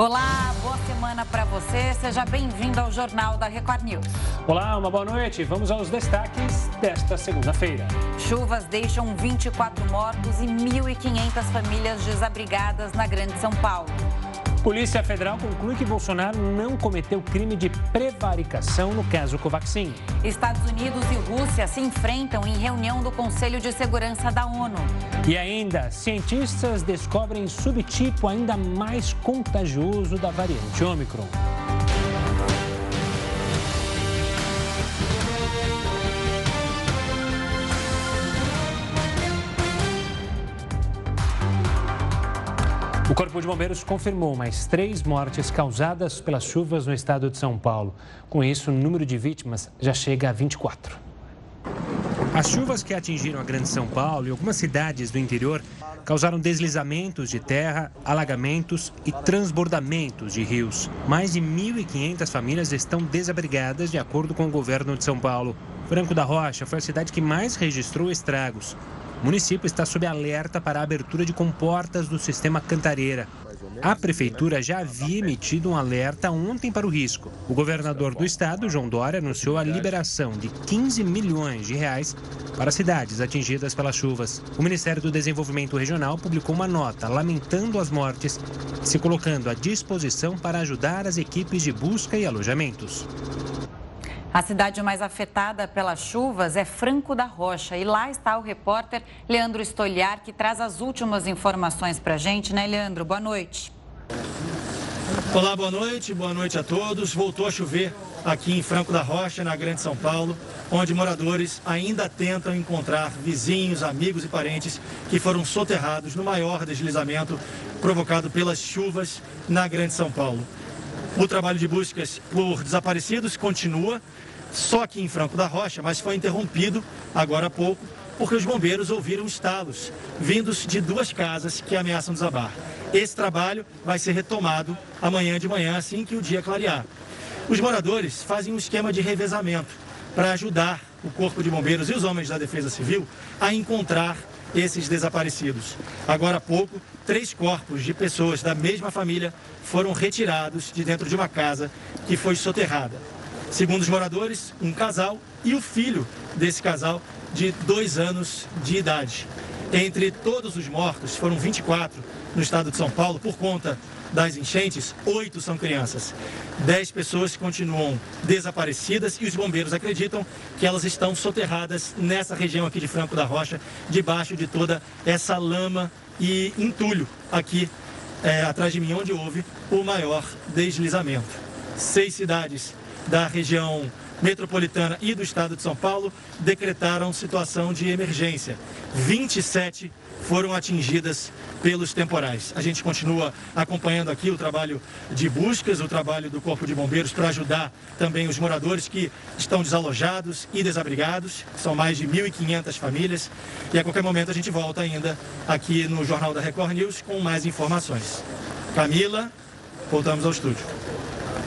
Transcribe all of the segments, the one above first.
Olá, boa semana para você. Seja bem-vindo ao Jornal da Record News. Olá, uma boa noite. Vamos aos destaques desta segunda-feira. Chuvas deixam 24 mortos e 1.500 famílias desabrigadas na Grande São Paulo. Polícia Federal conclui que Bolsonaro não cometeu crime de prevaricação no caso Covaxin. Estados Unidos e Rússia se enfrentam em reunião do Conselho de Segurança da ONU. E ainda, cientistas descobrem subtipo ainda mais contagioso da variante Ômicron. O Corpo de Bombeiros confirmou mais três mortes causadas pelas chuvas no estado de São Paulo. Com isso, o número de vítimas já chega a 24. As chuvas que atingiram a Grande São Paulo e algumas cidades do interior causaram deslizamentos de terra, alagamentos e transbordamentos de rios. Mais de 1.500 famílias estão desabrigadas, de acordo com o governo de São Paulo. Franco da Rocha foi a cidade que mais registrou estragos. O município está sob alerta para a abertura de comportas do sistema Cantareira. A prefeitura já havia emitido um alerta ontem para o risco. O governador do estado, João Dória, anunciou a liberação de 15 milhões de reais para cidades atingidas pelas chuvas. O Ministério do Desenvolvimento Regional publicou uma nota lamentando as mortes, se colocando à disposição para ajudar as equipes de busca e alojamentos. A cidade mais afetada pelas chuvas é Franco da Rocha. E lá está o repórter Leandro Estolhar, que traz as últimas informações para a gente, né, Leandro? Boa noite. Olá, boa noite, boa noite a todos. Voltou a chover aqui em Franco da Rocha, na Grande São Paulo, onde moradores ainda tentam encontrar vizinhos, amigos e parentes que foram soterrados no maior deslizamento provocado pelas chuvas na Grande São Paulo. O trabalho de buscas por desaparecidos continua, só aqui em Franco da Rocha, mas foi interrompido agora há pouco, porque os bombeiros ouviram estalos vindos de duas casas que ameaçam desabar. Esse trabalho vai ser retomado amanhã de manhã, assim que o dia clarear. Os moradores fazem um esquema de revezamento para ajudar o Corpo de Bombeiros e os homens da Defesa Civil a encontrar esses desaparecidos. Agora há pouco, três corpos de pessoas da mesma família foram retirados de dentro de uma casa que foi soterrada. Segundo os moradores, um casal e o filho desse casal de dois anos de idade. Entre todos os mortos, foram 24 no estado de São Paulo, por conta das enchentes, oito são crianças. Dez pessoas continuam desaparecidas e os bombeiros acreditam que elas estão soterradas nessa região aqui de Franco da Rocha, debaixo de toda essa lama e entulho aqui é, atrás de mim, onde houve o maior deslizamento. Seis cidades da região metropolitana e do estado de São Paulo decretaram situação de emergência. 27 foram atingidas pelos temporais. A gente continua acompanhando aqui o trabalho de buscas, o trabalho do Corpo de Bombeiros para ajudar também os moradores que estão desalojados e desabrigados. São mais de 1.500 famílias. E a qualquer momento a gente volta ainda aqui no Jornal da Record News com mais informações. Camila, voltamos ao estúdio.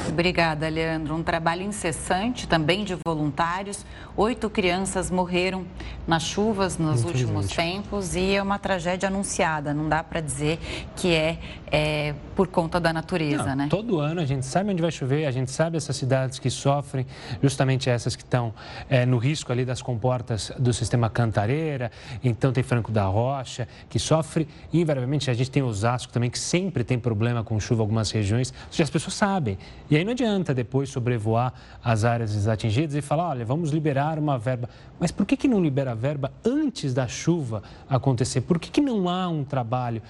Obrigada, Leandro. Um trabalho incessante também de voluntários. Oito crianças morreram nas chuvas nos últimos tempos e é uma tragédia anunciada. Não dá para dizer que é, é, por conta da natureza, Não, né? Todo ano a gente sabe onde vai chover, a gente sabe essas cidades que sofrem, justamente essas que estão é, no risco ali das comportas do sistema Cantareira. Então tem Franco da Rocha, que sofre. invariavelmente a gente tem Osasco também, que sempre tem problema com chuva em algumas regiões. Ou seja, as pessoas sabem. E aí não adianta depois sobrevoar as áreas desatingidas e falar, olha, vamos liberar uma verba. Mas por que, que não libera a verba antes da chuva acontecer? Por que, que não há um trabalho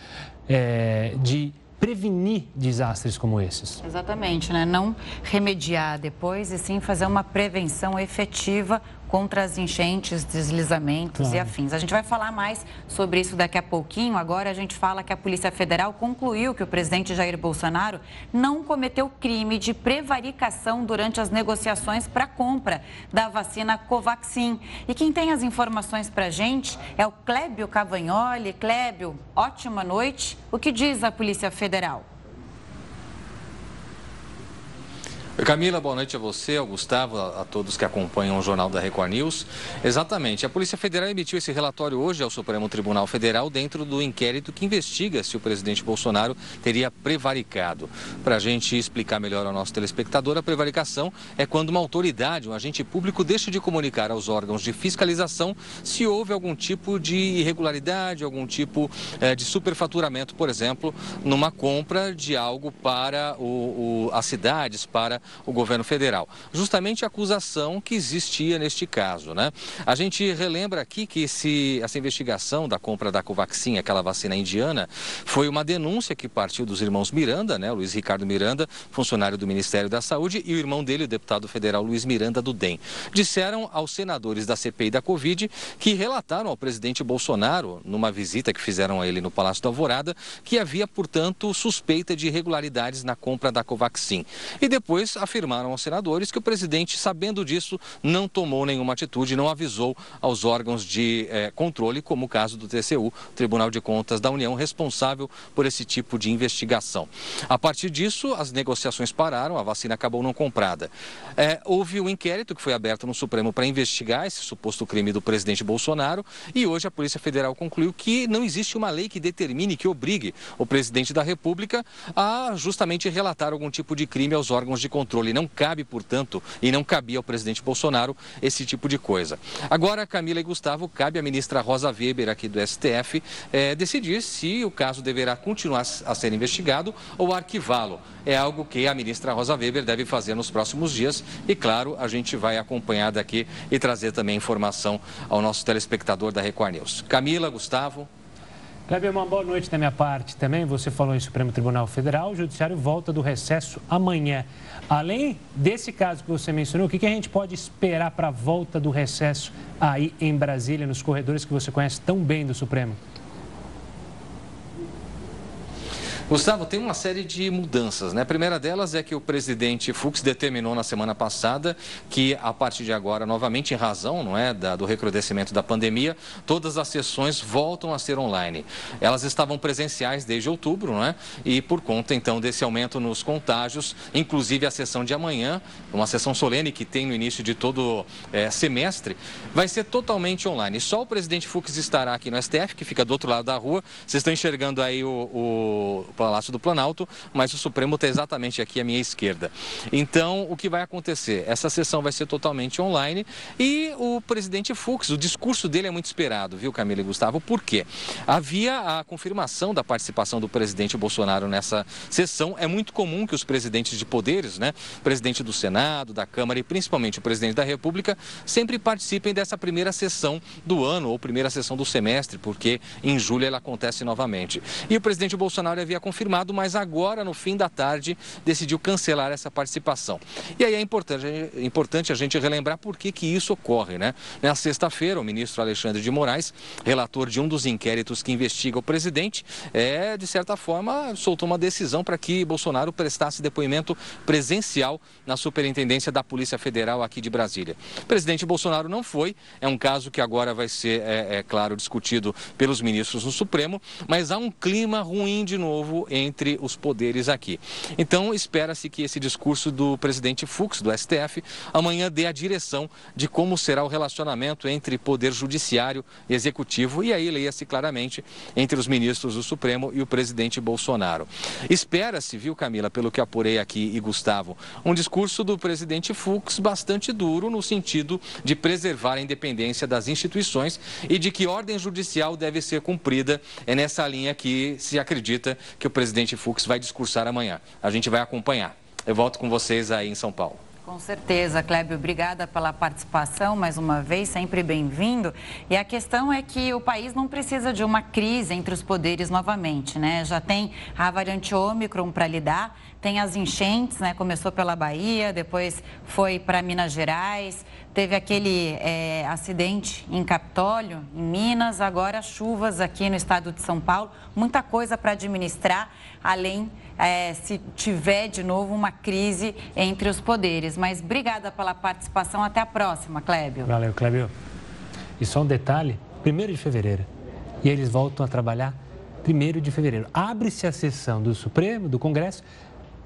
é, de prevenir desastres como esses. Exatamente, né? Não remediar depois e sim fazer uma prevenção efetiva contra as enchentes, deslizamentos claro. e afins. A gente vai falar mais sobre isso daqui a pouquinho. Agora a gente fala que a Polícia Federal concluiu que o presidente Jair Bolsonaro não cometeu crime de prevaricação durante as negociações para a compra da vacina Covaxin. E quem tem as informações para a gente é o Clébio Cavagnoli. Clébio, ótima noite. O que diz a Polícia Federal? Camila, boa noite a você, ao Gustavo, a, todos que acompanham o Jornal da Record News. Exatamente, a Polícia Federal emitiu esse relatório hoje ao Supremo Tribunal Federal dentro do inquérito que investiga se o presidente Bolsonaro teria prevaricado. Para a gente explicar melhor ao nosso telespectador, a prevaricação é quando uma autoridade, um agente público, deixa de comunicar aos órgãos de fiscalização se houve algum tipo de irregularidade, algum tipo eh, de superfaturamento, por exemplo, numa compra de algo para o, o, as cidades, para o governo federal. Justamente a acusação que existia neste caso, né? A gente relembra aqui que esse, essa investigação da compra da Covaxin, aquela vacina indiana, foi uma denúncia que partiu dos irmãos Miranda, né? Luiz Ricardo Miranda, funcionário do Ministério da Saúde, e o irmão dele, o deputado federal Luiz Miranda do DEM. Disseram aos senadores da CPI da Covid que relataram ao presidente Bolsonaro, numa visita que fizeram a ele no Palácio da Alvorada, que havia, portanto, suspeita de irregularidades na compra da Covaxin. E depois afirmaram aos senadores que o presidente, sabendo disso, não tomou nenhuma atitude, não avisou aos órgãos de eh, controle, como o caso do TCU, Tribunal de Contas da União, responsável por esse tipo de investigação. A partir disso, as negociações pararam, a vacina acabou não comprada. Eh, houve um inquérito que foi aberto no Supremo para investigar esse suposto crime do presidente Bolsonaro e hoje a Polícia Federal concluiu que não existe uma lei que determine, que obrigue o presidente da República a justamente relatar algum tipo de crime aos órgãos de controle controle. Não cabe, portanto, e não cabia ao presidente Bolsonaro esse tipo de coisa. Agora, Camila e Gustavo, cabe à ministra Rosa Weber, aqui do STF, é, decidir se o caso deverá continuar a ser investigado ou arquivá-lo. É algo que a ministra Rosa Weber deve fazer nos próximos dias e, claro, a gente vai acompanhar daqui e trazer também informação ao nosso telespectador da Record News. Camila, Gustavo. Kleber, uma boa noite da minha parte também. Você falou em Supremo Tribunal Federal, o Judiciário volta do recesso amanhã. Além desse caso que você mencionou, o que, a gente pode esperar para a volta do recesso aí em Brasília, nos corredores que você conhece tão bem do Supremo? Gustavo, tem uma série de mudanças, né? A primeira delas é que o presidente Fux determinou na semana passada que, a partir de agora, novamente em razão não é, da, do recrudescimento da pandemia, todas as sessões voltam a ser online. Elas estavam presenciais desde outubro, não é? E por conta, então, desse aumento nos contágios, inclusive a sessão de amanhã, uma sessão solene que tem no início de todo é, semestre, vai ser totalmente online. Só o presidente Fux estará aqui no STF, que fica do outro lado da rua. Vocês estão enxergando aí o, o Palácio do Planalto, mas o Supremo está exatamente aqui à minha esquerda. Então, o que vai acontecer? Essa sessão vai ser totalmente online e o presidente Fux, o discurso dele é muito esperado, viu, Camila e Gustavo? Por quê? Havia a confirmação da participação do presidente Bolsonaro nessa sessão. É muito comum que os presidentes de poderes, né, presidente do Senado, da Câmara e principalmente o presidente da República, sempre participem dessa primeira sessão do ano ou primeira sessão do semestre, porque em julho ela acontece novamente. E o presidente Bolsonaro havia confirmado, mas agora, no fim da tarde, decidiu cancelar essa participação. E aí é importante, é importante a gente relembrar por que, que isso ocorre, né? Na sexta-feira, o ministro Alexandre de Moraes, relator de um dos inquéritos que investiga o presidente, é, de certa forma, soltou uma decisão para que Bolsonaro prestasse depoimento presencial na Superintendência da Polícia Federal aqui de Brasília. O presidente Bolsonaro não foi, é um caso que agora vai ser, é, é claro, discutido pelos ministros no Supremo, mas há um clima ruim de novo entre os poderes aqui. Então, espera-se que esse discurso do presidente Fux, do STF, amanhã dê a direção de como será o relacionamento entre poder judiciário e executivo, e aí leia-se claramente entre os ministros do Supremo e o presidente Bolsonaro. Espera-se, viu, Camila, pelo que apurei aqui e Gustavo, um discurso do presidente Fux bastante duro no sentido de preservar independência das instituições e de que ordem judicial deve ser cumprida. É nessa linha que se acredita que o presidente Fux vai discursar amanhã. A gente vai acompanhar. Eu volto com vocês aí em São Paulo. Com certeza, Kleber, obrigada pela participação mais uma vez, sempre bem-vindo. E a questão é que o país não precisa de uma crise entre os poderes novamente, né? Já tem a variante Ômicron para lidar, tem as enchentes, né? Começou pela Bahia, depois foi para Minas Gerais, teve aquele é, acidente em Capitólio, em Minas, agora chuvas aqui no estado de São Paulo, muita coisa para administrar, além é, se tiver de novo uma crise entre os poderes. Mas obrigada pela participação. Até a próxima, Clébio. Valeu, Clébio. E só um detalhe: 1 de fevereiro. E eles voltam a trabalhar 1 de fevereiro. Abre-se a sessão do Supremo, do Congresso,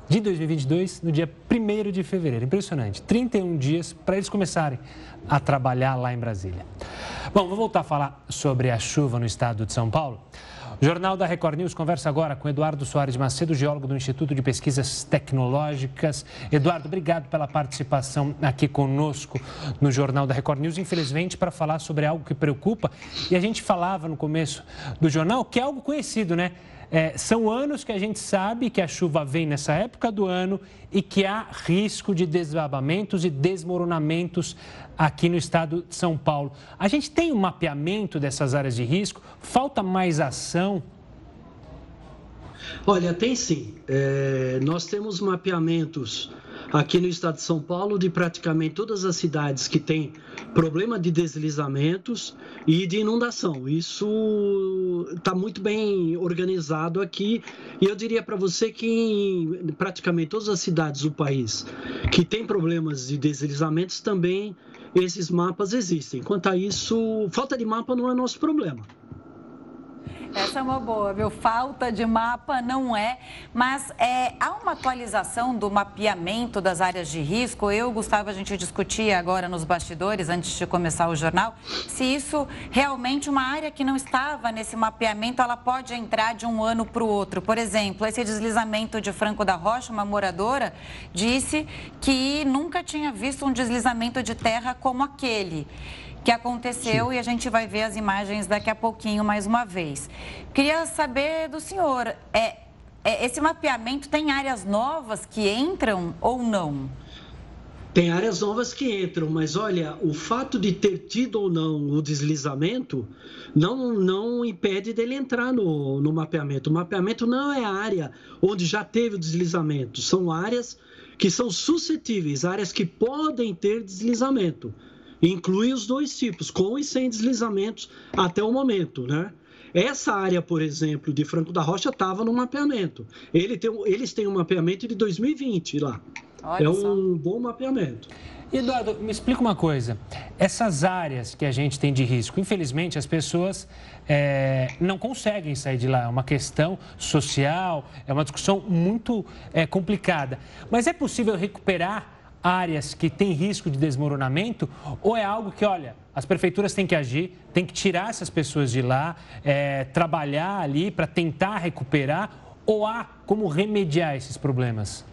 de 2022 no dia 1 de fevereiro. Impressionante. 31 dias para eles começarem a trabalhar lá em Brasília. Bom, vou voltar a falar sobre a chuva no estado de São Paulo. O Jornal da Record News conversa agora com Eduardo Soares Macedo, geólogo do Instituto de Pesquisas Tecnológicas. Eduardo, obrigado pela participação aqui conosco no Jornal da Record News. Infelizmente, para falar sobre algo que preocupa, e a gente falava no começo do jornal que é algo conhecido, né? É, são anos que a gente sabe que a chuva vem nessa época do ano e que há risco de desabamentos e desmoronamentos aqui no estado de São Paulo. A gente tem um mapeamento dessas áreas de risco? Falta mais ação? Olha, tem sim. É, nós temos mapeamentos aqui no estado de São Paulo de praticamente todas as cidades que têm problema de deslizamentos e de inundação. Isso está muito bem organizado aqui e eu diria para você que em praticamente todas as cidades do país que têm problemas de deslizamentos também esses mapas existem. Quanto a isso, falta de mapa não é nosso problema. Essa é uma boa, viu? Falta de mapa não é, mas é, há uma atualização do mapeamento das áreas de risco. Eu, Gustavo, a gente discutia agora nos bastidores, antes de começar o jornal, se isso realmente uma área que não estava nesse mapeamento, ela pode entrar de um ano para o outro. Por exemplo, esse deslizamento de Franco da Rocha, uma moradora, disse que nunca tinha visto um deslizamento de terra como aquele que aconteceu Sim. e a gente vai ver as imagens daqui a pouquinho mais uma vez. Queria saber do senhor, é, é, esse mapeamento tem áreas novas que entram ou não? Tem áreas novas que entram, mas olha, o fato de ter tido ou não o deslizamento não, não impede dele entrar no, no mapeamento. O mapeamento não é a área onde já teve o deslizamento, são áreas que são suscetíveis, áreas que podem ter deslizamento. Inclui os dois tipos, com e sem deslizamentos até o momento, né? Essa área, por exemplo, de Franco da Rocha estava no mapeamento. Ele tem, eles têm um mapeamento de 2020 lá. Olha é um só. bom mapeamento. Eduardo, me explica uma coisa. Essas áreas que a gente tem de risco, infelizmente as pessoas é, não conseguem sair de lá. É uma questão social, é uma discussão muito é, complicada. Mas é possível recuperar áreas que têm risco de desmoronamento? Ou é algo que, olha, as prefeituras têm que agir, têm que tirar essas pessoas de lá, é, trabalhar ali para tentar recuperar? Ou há como remediar esses problemas?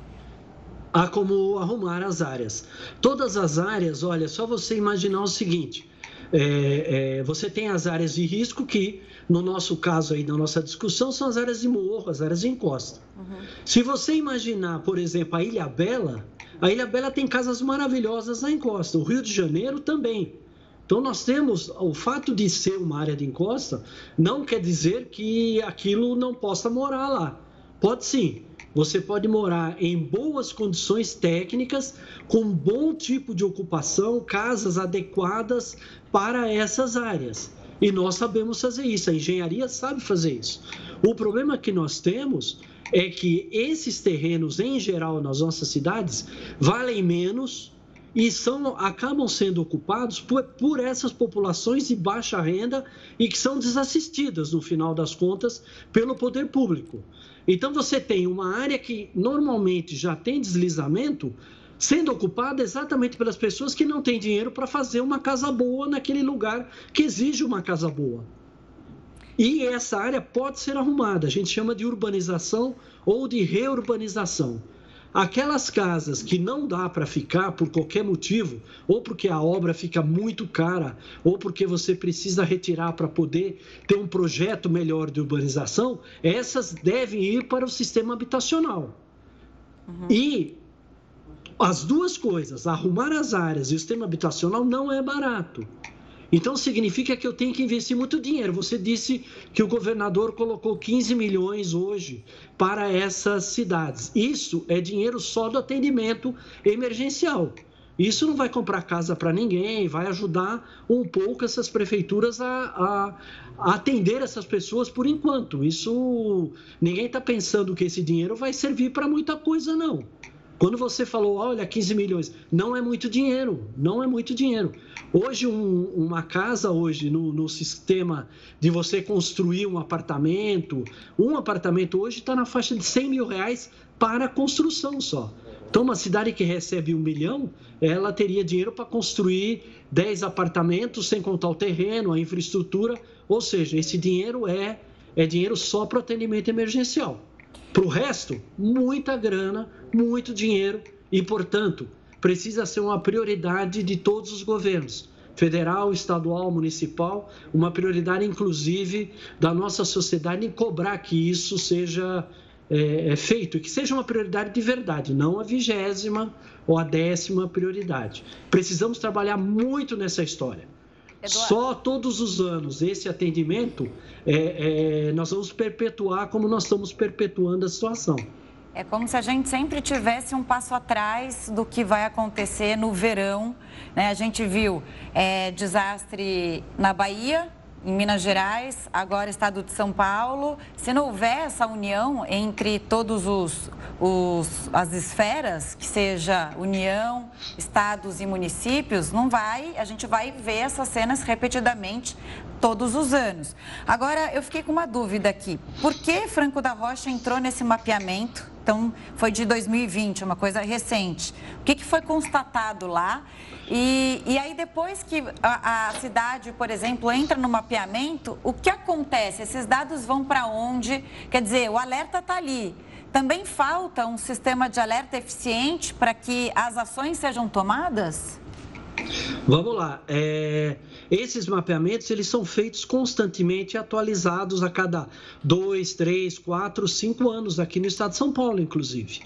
Há como arrumar as áreas. Todas as áreas, olha, só você imaginar o seguinte: é, é, você tem as áreas de risco que, no nosso caso aí, na nossa discussão, são as áreas de morro, as áreas de encosta. Uhum. Se você imaginar, por exemplo, a Ilha Bela, a Ilha Bela tem casas maravilhosas na encosta. O Rio de Janeiro também. Então nós temos o fato de ser uma área de encosta não quer dizer que aquilo não possa morar lá. Pode sim. Você pode morar em boas condições técnicas, com bom tipo de ocupação, casas adequadas para essas áreas. E nós sabemos fazer isso, a engenharia sabe fazer isso. O problema que nós temos é que esses terrenos, em geral, nas nossas cidades, valem menos e são, acabam sendo ocupados por, por essas populações de baixa renda e que são desassistidas, no final das contas, pelo poder público. Então, você tem uma área que normalmente já tem deslizamento sendo ocupada exatamente pelas pessoas que não têm dinheiro para fazer uma casa boa naquele lugar que exige uma casa boa. E essa área pode ser arrumada, a gente chama de urbanização ou de reurbanização. Aquelas casas que não dá para ficar por qualquer motivo, ou porque a obra fica muito cara, ou porque você precisa retirar para poder ter um projeto melhor de urbanização, essas devem ir para o sistema habitacional. Uhum. E as duas coisas, arrumar as áreas e o sistema habitacional, não é barato. Então significa que eu tenho que investir muito dinheiro. Você disse que o governador colocou 15 milhões hoje para essas cidades. Isso é dinheiro só do atendimento emergencial. Isso não vai comprar casa para ninguém, vai ajudar um pouco essas prefeituras a, a, a atender essas pessoas por enquanto. Isso ninguém está pensando que esse dinheiro vai servir para muita coisa, não. Quando você falou, olha, 15 milhões, não é muito dinheiro, não é muito dinheiro. Hoje, um, uma casa, hoje, no, no, sistema de você construir um apartamento, um apartamento hoje está na faixa de 100 mil reais para construção só. Então, uma cidade que recebe um milhão, ela teria dinheiro para construir 10 apartamentos, sem contar o terreno, a infraestrutura. Ou seja, esse dinheiro é, é dinheiro só para atendimento emergencial. Para o resto, muita grana, muito dinheiro e, portanto, precisa ser uma prioridade de todos os governos federal, estadual, municipal, uma prioridade inclusive da nossa sociedade em cobrar que isso seja é, é feito, que seja uma prioridade de verdade, não a vigésima ou a décima prioridade. Precisamos trabalhar muito nessa história. Eduardo. Só todos os anos esse atendimento, é, é, nós vamos perpetuar como nós estamos perpetuando a situação. É como se a gente sempre tivesse um passo atrás do que vai acontecer no verão. Né? A gente viu é, desastre na Bahia, em Minas Gerais, agora Estado de São Paulo. Se não houver essa união entre todos os, os as esferas, que seja União, estados e municípios, não vai, a gente vai ver essas cenas repetidamente todos os anos. Agora, eu fiquei com uma dúvida aqui. Por que Franco da Rocha entrou nesse mapeamento? Então, foi de 2020, uma coisa recente. O que, que foi constatado lá? E, e aí, depois que a, a, cidade, por exemplo, entra no mapeamento, o que acontece? Esses dados vão para onde? Quer dizer, o alerta está ali. Também falta um sistema de alerta eficiente para que as ações sejam tomadas? Vamos lá. É, esses mapeamentos eles são feitos constantemente, atualizados a cada dois, três, quatro, cinco anos aqui no estado de São Paulo, inclusive.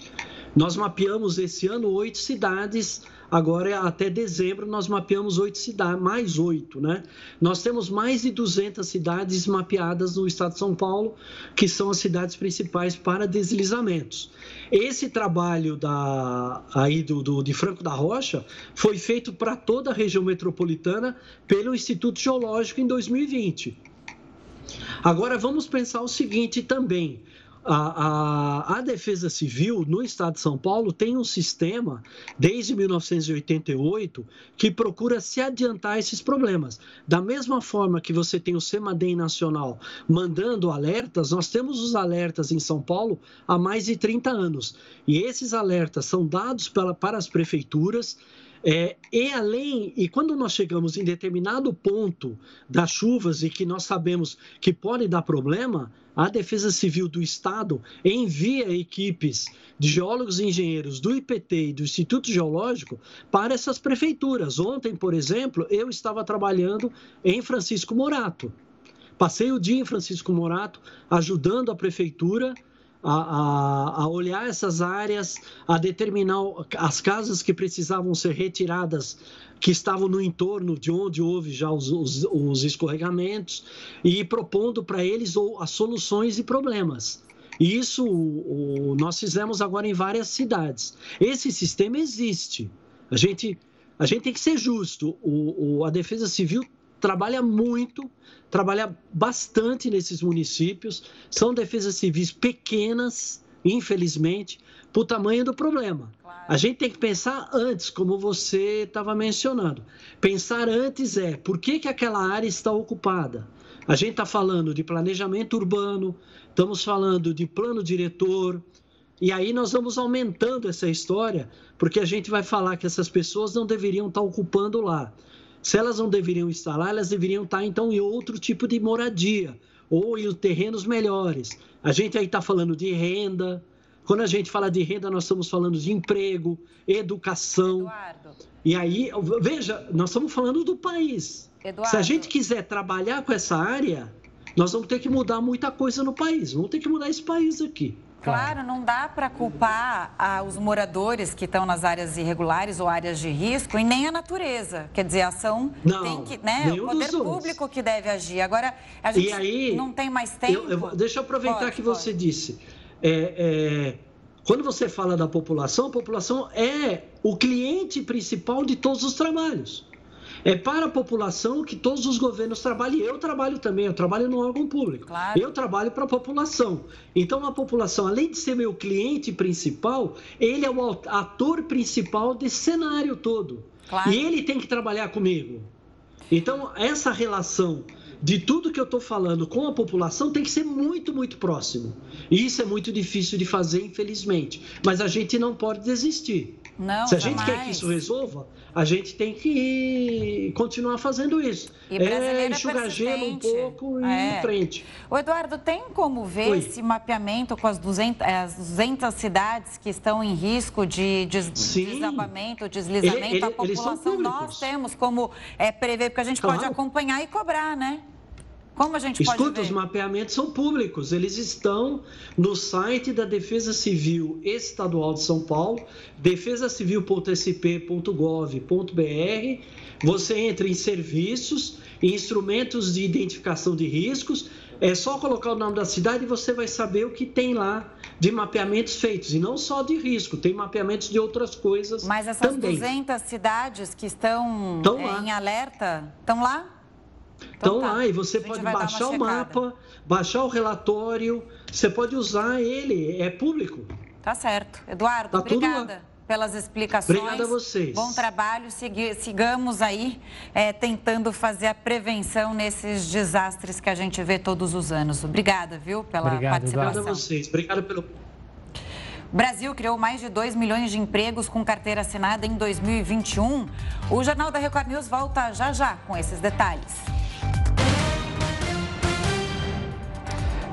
Nós mapeamos esse ano oito cidades Agora, até dezembro, nós mapeamos oito cidades, mais oito, né? Nós temos mais de 200 cidades mapeadas no estado de São Paulo, que são as cidades principais para deslizamentos. Esse trabalho da, aí do, do, de Franco da Rocha foi feito para toda a região metropolitana pelo Instituto Geológico em 2020. Agora, vamos pensar o seguinte também. A, a, a, Defesa Civil no Estado de São Paulo tem um sistema, desde 1988, que procura se adiantar esses problemas. Da mesma forma que você tem o SEMADEM Nacional mandando alertas, nós temos os alertas em São Paulo há mais de 30 anos. E esses alertas são dados pela, para as prefeituras é, e além, e quando nós chegamos em determinado ponto das chuvas e que nós sabemos que pode dar problema, a Defesa Civil do Estado envia equipes de geólogos e engenheiros do IPT e do Instituto Geológico para essas prefeituras. Ontem, por exemplo, eu estava trabalhando em Francisco Morato. Passei o dia em Francisco Morato ajudando a prefeitura a, a, a, olhar essas áreas, a determinar as casas que precisavam ser retiradas, que estavam no entorno de onde houve já os, os, os escorregamentos, e propondo para eles as soluções e problemas. Isso o, nós fizemos agora em várias cidades. Esse sistema existe. A gente, a gente tem que ser justo. O, a Defesa Civil trabalha muito, trabalha bastante nesses municípios. São defesas civis pequenas, infelizmente, para o tamanho do problema. Claro. A gente tem que pensar antes, como você estava mencionando. Pensar antes é por que, que aquela área está ocupada. A gente está falando de planejamento urbano, estamos falando de plano diretor, e aí nós vamos aumentando essa história, porque a gente vai falar que essas pessoas não deveriam estar ocupando lá. Se elas não deveriam estar lá, elas deveriam estar então em outro tipo de moradia ou em terrenos melhores. A gente aí está falando de renda. Quando a gente fala de renda, nós estamos falando de emprego, educação. Eduardo. E aí, veja, nós estamos falando do país. Eduardo. Se a gente quiser trabalhar com essa área, nós vamos ter que mudar muita coisa no país. Vamos ter que mudar esse país aqui. Claro, não dá para culpar ah, os moradores que estão nas áreas irregulares ou áreas de risco e nem a natureza. Quer dizer, a ação não, tem que. Né, o poder público que deve agir. Agora, a gente aí, não tem mais tempo. Eu, eu, deixa eu aproveitar pode, que pode. você disse. É, é, quando você fala da população, a população é o cliente principal de todos os trabalhos. É para a população que todos os governos trabalham. E eu trabalho também, eu trabalho no órgão público. Claro. Eu trabalho para a população. Então, a população, além de ser meu cliente principal, ele é o ator principal desse cenário todo. Claro. E ele tem que trabalhar comigo. Então, essa relação de tudo que eu estou falando com a população tem que ser muito, muito próximo. E isso é muito difícil de fazer, infelizmente. Mas a gente não pode desistir. Não, Se a gente quer que isso resolva, a gente tem que continuar fazendo isso. E é enxugar gelo um pouco e é. ir em frente. O Eduardo, tem como ver Oi. esse mapeamento com as 200, é, as 200 cidades que estão em risco de des, desabamento, deslizamento? Ele, ele, a população, nós temos como é, prever, porque a gente claro. pode acompanhar e cobrar, né? Como a gente Escuta, pode ver? os mapeamentos são públicos, eles estão no site da Defesa Civil Estadual de São Paulo, defesacivil.sp.gov.br. Você entra em serviços, instrumentos de identificação de riscos, é só colocar o nome da cidade e você vai saber o que tem lá de mapeamentos feitos. E não só de risco, tem mapeamentos de outras coisas Mas essas também. 200 cidades que estão, estão é, em alerta, estão lá? Então, então tá. lá, e você pode baixar o mapa, baixar o relatório, você pode usar ele, é público. Tá certo. Eduardo, tá obrigada pelas explicações. Obrigada a vocês. Bom trabalho. sigamos aí é, tentando fazer a prevenção nesses desastres que a gente vê todos os anos. Obrigada, viu, pela Obrigado, participação. Obrigado a vocês. Obrigado pelo. O Brasil criou mais de 2 milhões de empregos com carteira assinada em 2021. O Jornal da Record News volta já já com esses detalhes.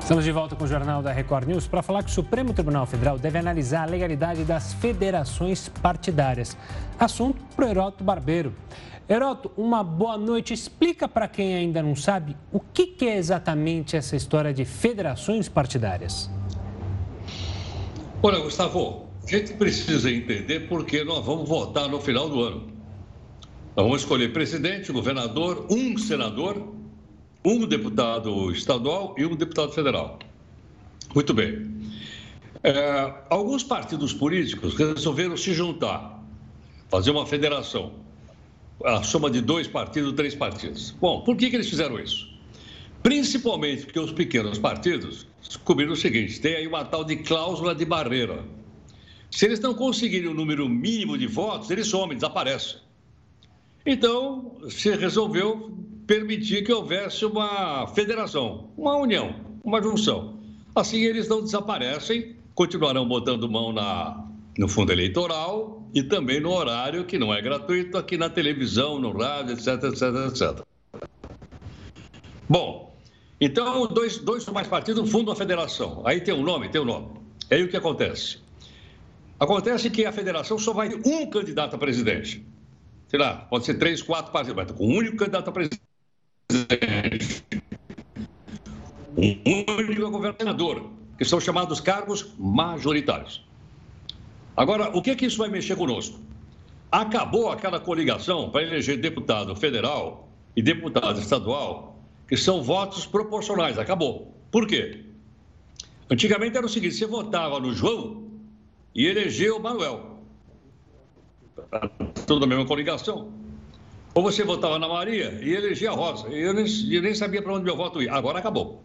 Estamos de volta com o Jornal da Record News para falar que o Supremo Tribunal Federal deve analisar a legalidade das federações partidárias. Assunto para o Heroto Barbeiro. Heroto, uma boa noite. Explica para quem ainda não sabe o que, que é exatamente essa história de federações partidárias. Olha, Gustavo, a gente precisa entender porque nós vamos votar no final do ano. Nós vamos escolher presidente, governador, um senador um deputado estadual e um deputado federal. Muito bem. É, alguns partidos políticos resolveram se juntar, fazer uma federação, a soma de dois partidos, três partidos. Bom, por que, que eles fizeram isso? Principalmente porque os pequenos partidos descobriram o seguinte: tem aí uma tal de cláusula de barreira. Se eles não conseguirem o número mínimo de votos, eles somem, desaparecem. Então, se resolveu permitir que houvesse uma federação, uma união, uma junção. Assim eles não desaparecem, continuarão botando mão na, no fundo eleitoral e também no horário que não é gratuito aqui na televisão, no rádio, etc, etc, etc. Bom, então dois, dois mais partidos fundam a federação. Aí tem um nome, tem um nome. Aí o que acontece? Acontece que a federação só vai um candidato a presidente. Sei lá, pode ser três, quatro partidos, mas com um único candidato a presidente um único governador, que são chamados cargos majoritários. Agora, o que, que isso vai mexer conosco? Acabou aquela coligação para eleger deputado federal e deputado estadual, que são votos proporcionais. Acabou. Por quê? Antigamente era o seguinte: você votava no João e elegeu o Manuel. Tudo a mesma coligação. Ou você votava na Maria e elegia a Rosa. E eu nem, eu nem sabia para onde meu voto ia. Agora acabou.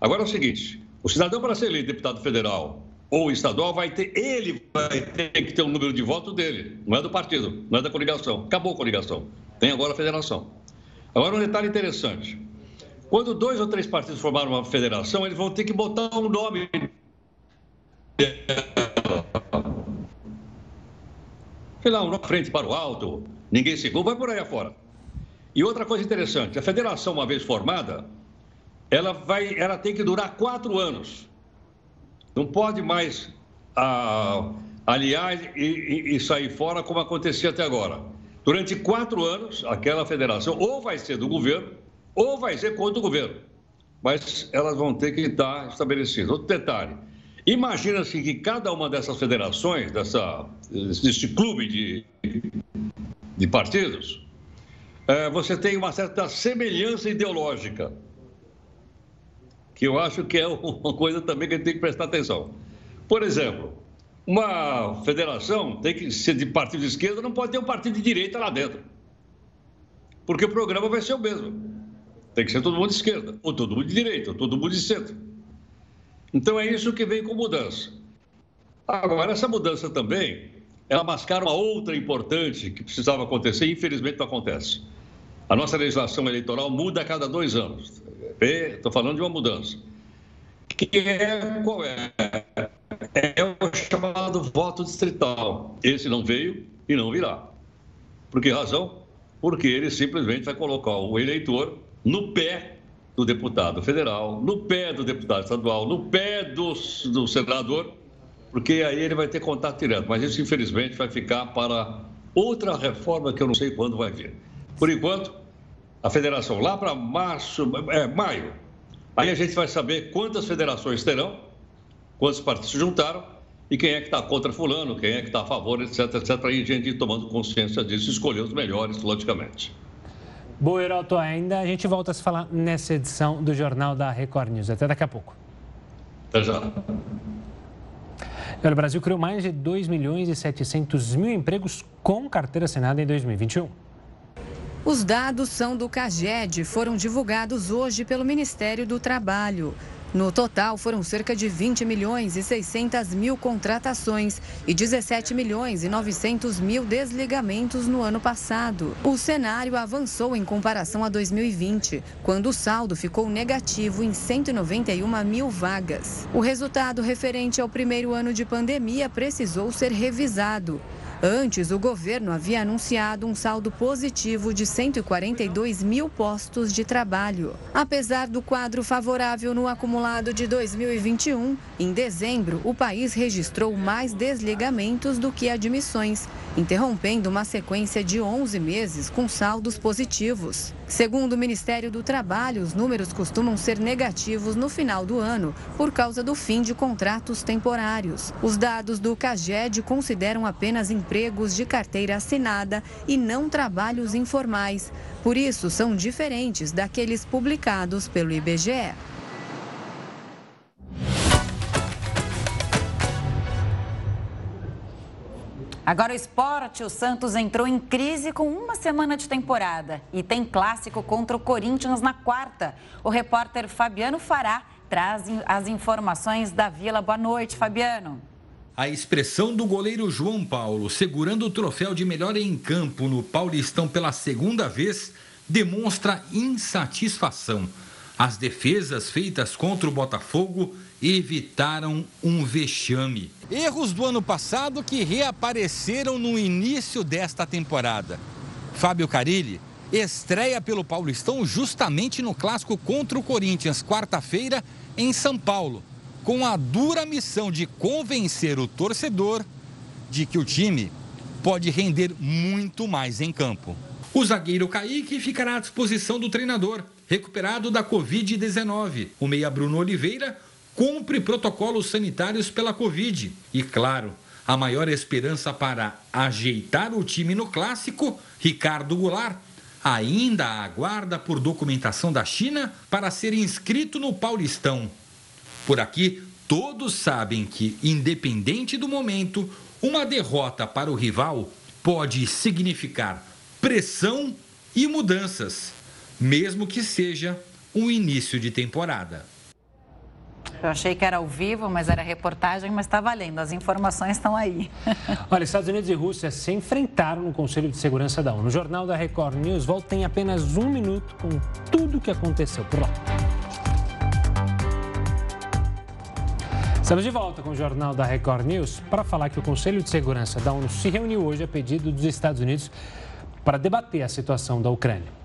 Agora é o seguinte: o cidadão, para ser eleito deputado federal ou estadual, vai ter, ele vai ter que ter o um número de voto dele. Não é do partido, não é da coligação. Acabou a coligação. Tem agora a federação. Agora, um detalhe interessante. Quando dois ou três partidos formaram uma federação, eles vão ter que botar um nome. Sei lá, um nome frente para o alto, ninguém segura, vai por aí afora. E outra coisa interessante, a federação, uma vez formada, ela, vai, ela tem que durar quatro anos. Não pode mais ah, aliar e, e, e sair fora como acontecia até agora. Durante quatro anos, aquela federação ou vai ser do governo ou vai ser contra o governo. Mas elas vão ter que estar estabelecidas. Outro detalhe: imagina-se que cada uma dessas federações, dessa, desse clube de, de partidos, é, você tem uma certa semelhança ideológica, que eu acho que é uma coisa também que a gente tem que prestar atenção. Por exemplo, uma federação tem que ser de partido de esquerda, não pode ter um partido de direita lá dentro. porque o programa vai ser o mesmo. Tem que ser todo mundo de esquerda, ou todo mundo de direita, ou todo mundo de centro. Então é isso que vem com mudança. Agora, essa mudança também, ela mascara uma outra importante que precisava acontecer e infelizmente não acontece. A nossa legislação eleitoral muda a cada dois anos. Estou falando de uma mudança. Que é qual é? É o chamado voto distrital. Esse não veio e não virá. Por que razão? Porque ele simplesmente vai colocar o eleitor no pé do deputado federal, no pé do deputado estadual, no pé do, do senador, porque aí ele vai ter contato direto. Mas isso, infelizmente, vai ficar para outra reforma que eu não sei quando vai vir. Por enquanto, a federação lá para março, é, maio, aí a gente vai saber quantas federações terão, quantos partidos se juntaram e quem é que está contra fulano, quem é que está a favor, etc, etc. Aí a gente ir tomando consciência disso, escolher os melhores, logicamente. Boa, Heroto, ainda a gente volta a se falar nessa edição do Jornal da Record News. Até daqui a pouco. Até já. O Brasil criou mais de 2 milhões e 700 mil empregos com carteira assinada em 2021. Os dados são do CAGED, foram divulgados hoje pelo Ministério do Trabalho. No total, foram cerca de 20 milhões e 600 mil contratações e 17 milhões e 900 mil desligamentos no ano passado. O cenário avançou em comparação a 2020, quando o saldo ficou negativo em 191 mil vagas. O resultado referente ao primeiro ano de pandemia precisou ser revisado. Antes, o governo havia anunciado um saldo positivo de 142 mil postos de trabalho. Apesar do quadro favorável no acumulado de 2021, em dezembro, o país registrou mais desligamentos do que admissões, interrompendo uma sequência de 11 meses com saldos positivos. Segundo o Ministério do Trabalho, os números costumam ser negativos no final do ano por causa do fim de contratos temporários. Os dados do CAGED consideram apenas empregos de carteira assinada e não trabalhos informais. Por isso, são diferentes daqueles publicados pelo IBGE. Agora o esporte, o Santos entrou em crise com uma semana de temporada e tem clássico contra o Corinthians na quarta. O repórter Fabiano Fará traz as informações da Vila. Boa noite, Fabiano. A expressão do goleiro João Paulo segurando o troféu de melhor em campo no Paulistão pela segunda vez demonstra insatisfação. As defesas feitas contra o Botafogo evitaram um vexame. Erros do ano passado que reapareceram no início desta temporada. Fábio Carilli estreia pelo Paulistão justamente no clássico contra o Corinthians, quarta-feira, em São Paulo, com a dura missão de convencer o torcedor de que o time pode render muito mais em campo. O zagueiro Kaique ficará à disposição do treinador, recuperado da Covid-19. O meia Bruno Oliveira cumpre protocolos sanitários pela Covid. E claro, a maior esperança para ajeitar o time no clássico, Ricardo Goulart, ainda aguarda por documentação da China para ser inscrito no Paulistão. Por aqui, todos sabem que, independente do momento, uma derrota para o rival pode significar pressão e mudanças, mesmo que seja um início de temporada. Eu achei que era ao vivo, mas era reportagem, mas está valendo. As informações estão aí. Olha, Estados Unidos e Rússia se enfrentaram no Conselho de Segurança da ONU. O Jornal da Record News volta em apenas um minuto com tudo o que aconteceu por lá. Estamos de volta com o Jornal da Record News para falar que o Conselho de Segurança da ONU se reuniu hoje a pedido dos Estados Unidos para debater a situação da Ucrânia.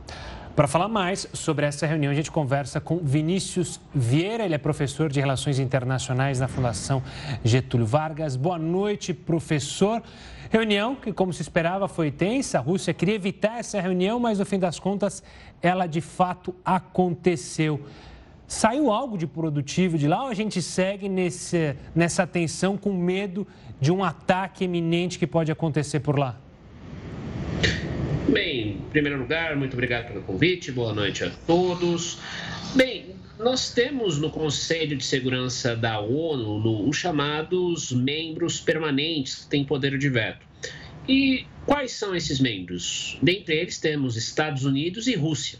Para falar mais sobre essa reunião, a gente conversa com Vinícius Vieira, ele é professor de Relações Internacionais na Fundação Getúlio Vargas. Boa noite, professor. Reunião que, como se esperava, foi tensa. A Rússia queria evitar essa reunião, mas no fim das contas, ela de fato aconteceu. Saiu algo de produtivo de lá ou a gente segue nesse, nessa tensão com medo de um ataque iminente que pode acontecer por lá? Em primeiro lugar, muito obrigado pelo convite, boa noite a todos. Bem, nós temos no Conselho de Segurança da ONU os chamados membros permanentes que têm poder de veto. E quais são esses membros? Dentre eles temos Estados Unidos e Rússia.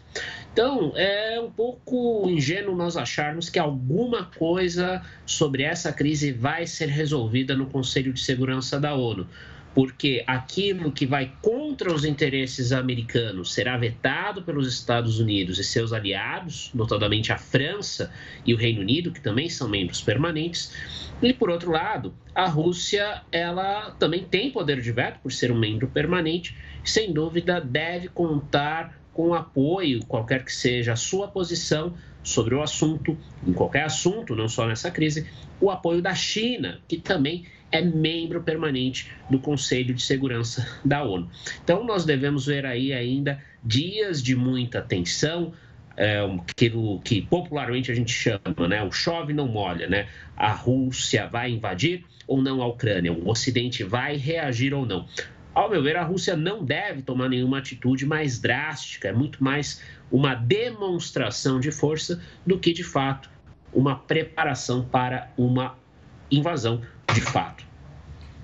Então, é um pouco ingênuo nós acharmos que alguma coisa sobre essa crise vai ser resolvida no Conselho de Segurança da ONU porque aquilo que vai contra os interesses americanos será vetado pelos Estados Unidos e seus aliados, notadamente a França e o Reino Unido, que também são membros permanentes. E por outro lado, a Rússia, ela também tem poder de veto por ser um membro permanente, e, sem dúvida deve contar com apoio, qualquer que seja a sua posição sobre o assunto, em qualquer assunto, não só nessa crise, o apoio da China, que também é membro permanente do Conselho de Segurança da ONU. Então, nós devemos ver aí ainda dias de muita tensão, é, aquilo que popularmente a gente chama, né, o chove não molha, né? A Rússia vai invadir ou não a Ucrânia? O Ocidente vai reagir ou não? Ao meu ver, a Rússia não deve tomar nenhuma atitude mais drástica, é muito mais uma demonstração de força do que, de fato, uma preparação para uma invasão de fato.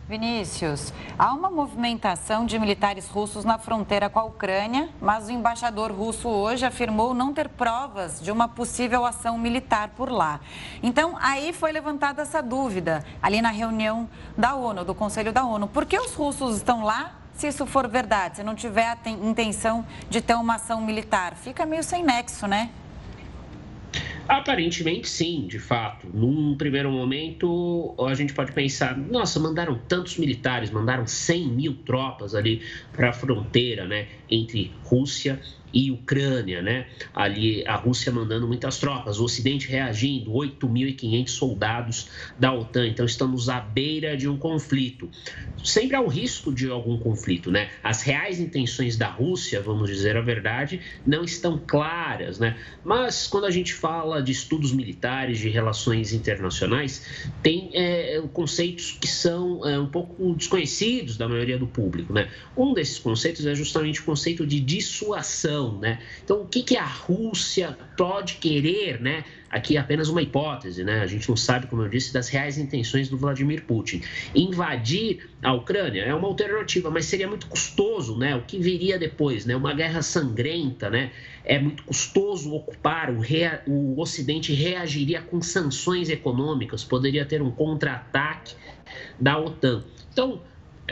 Vinícius, há uma movimentação de militares russos na fronteira com a Ucrânia, mas o embaixador russo hoje afirmou não ter provas de uma possível ação militar por lá. Então, aí foi levantada essa dúvida, ali na reunião da ONU, do Conselho da ONU. Por que os russos estão lá se isso for verdade, se não tiver a intenção de ter uma ação militar? Fica meio sem nexo, né? Aparentemente, sim, de fato. Num primeiro momento, a gente pode pensar: nossa, mandaram tantos militares, mandaram 100 mil tropas ali para a fronteira né, entre Rússia e Ucrânia, né? Ali a Rússia mandando muitas tropas, o Ocidente reagindo, 8.500 soldados da OTAN. Então estamos à beira de um conflito. Sempre há o risco de algum conflito, né? As reais intenções da Rússia, vamos dizer a verdade, não estão claras, né? Mas quando a gente fala de estudos militares, de relações internacionais, tem é, conceitos que são é, um pouco desconhecidos da maioria do público, né? Um desses conceitos é justamente o conceito de dissuasão né? Então, o que, que a Rússia pode querer, né? Aqui é apenas uma hipótese, né? A gente não sabe, como eu disse, das reais intenções do Vladimir Putin. Invadir a Ucrânia é uma alternativa, mas seria muito custoso, né? O que viria depois, né? Uma guerra sangrenta, né? É muito custoso ocupar, o, rea... o Ocidente reagiria com sanções econômicas, poderia ter um contra-ataque da OTAN. Então,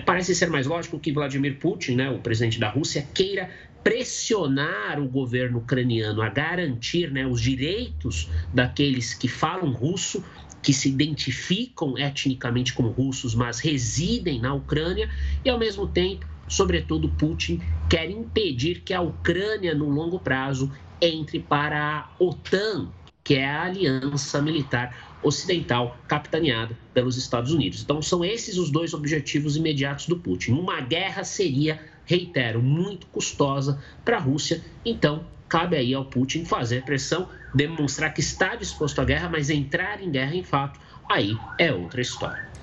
parece ser mais lógico que Vladimir Putin, né, o presidente da Rússia, queira pressionar o governo ucraniano a garantir né, os direitos daqueles que falam russo, que se identificam etnicamente como russos, mas residem na Ucrânia, e ao mesmo tempo, sobretudo, Putin quer impedir que a Ucrânia, no longo prazo, entre para a OTAN, que é a aliança militar ocidental capitaneada pelos Estados Unidos. Então, são esses os dois objetivos imediatos do Putin. Uma guerra seria reitero, muito custosa para a Rússia. Então, cabe aí ao Putin fazer pressão, demonstrar que está disposto à guerra, mas entrar em guerra em fato, aí é outra história.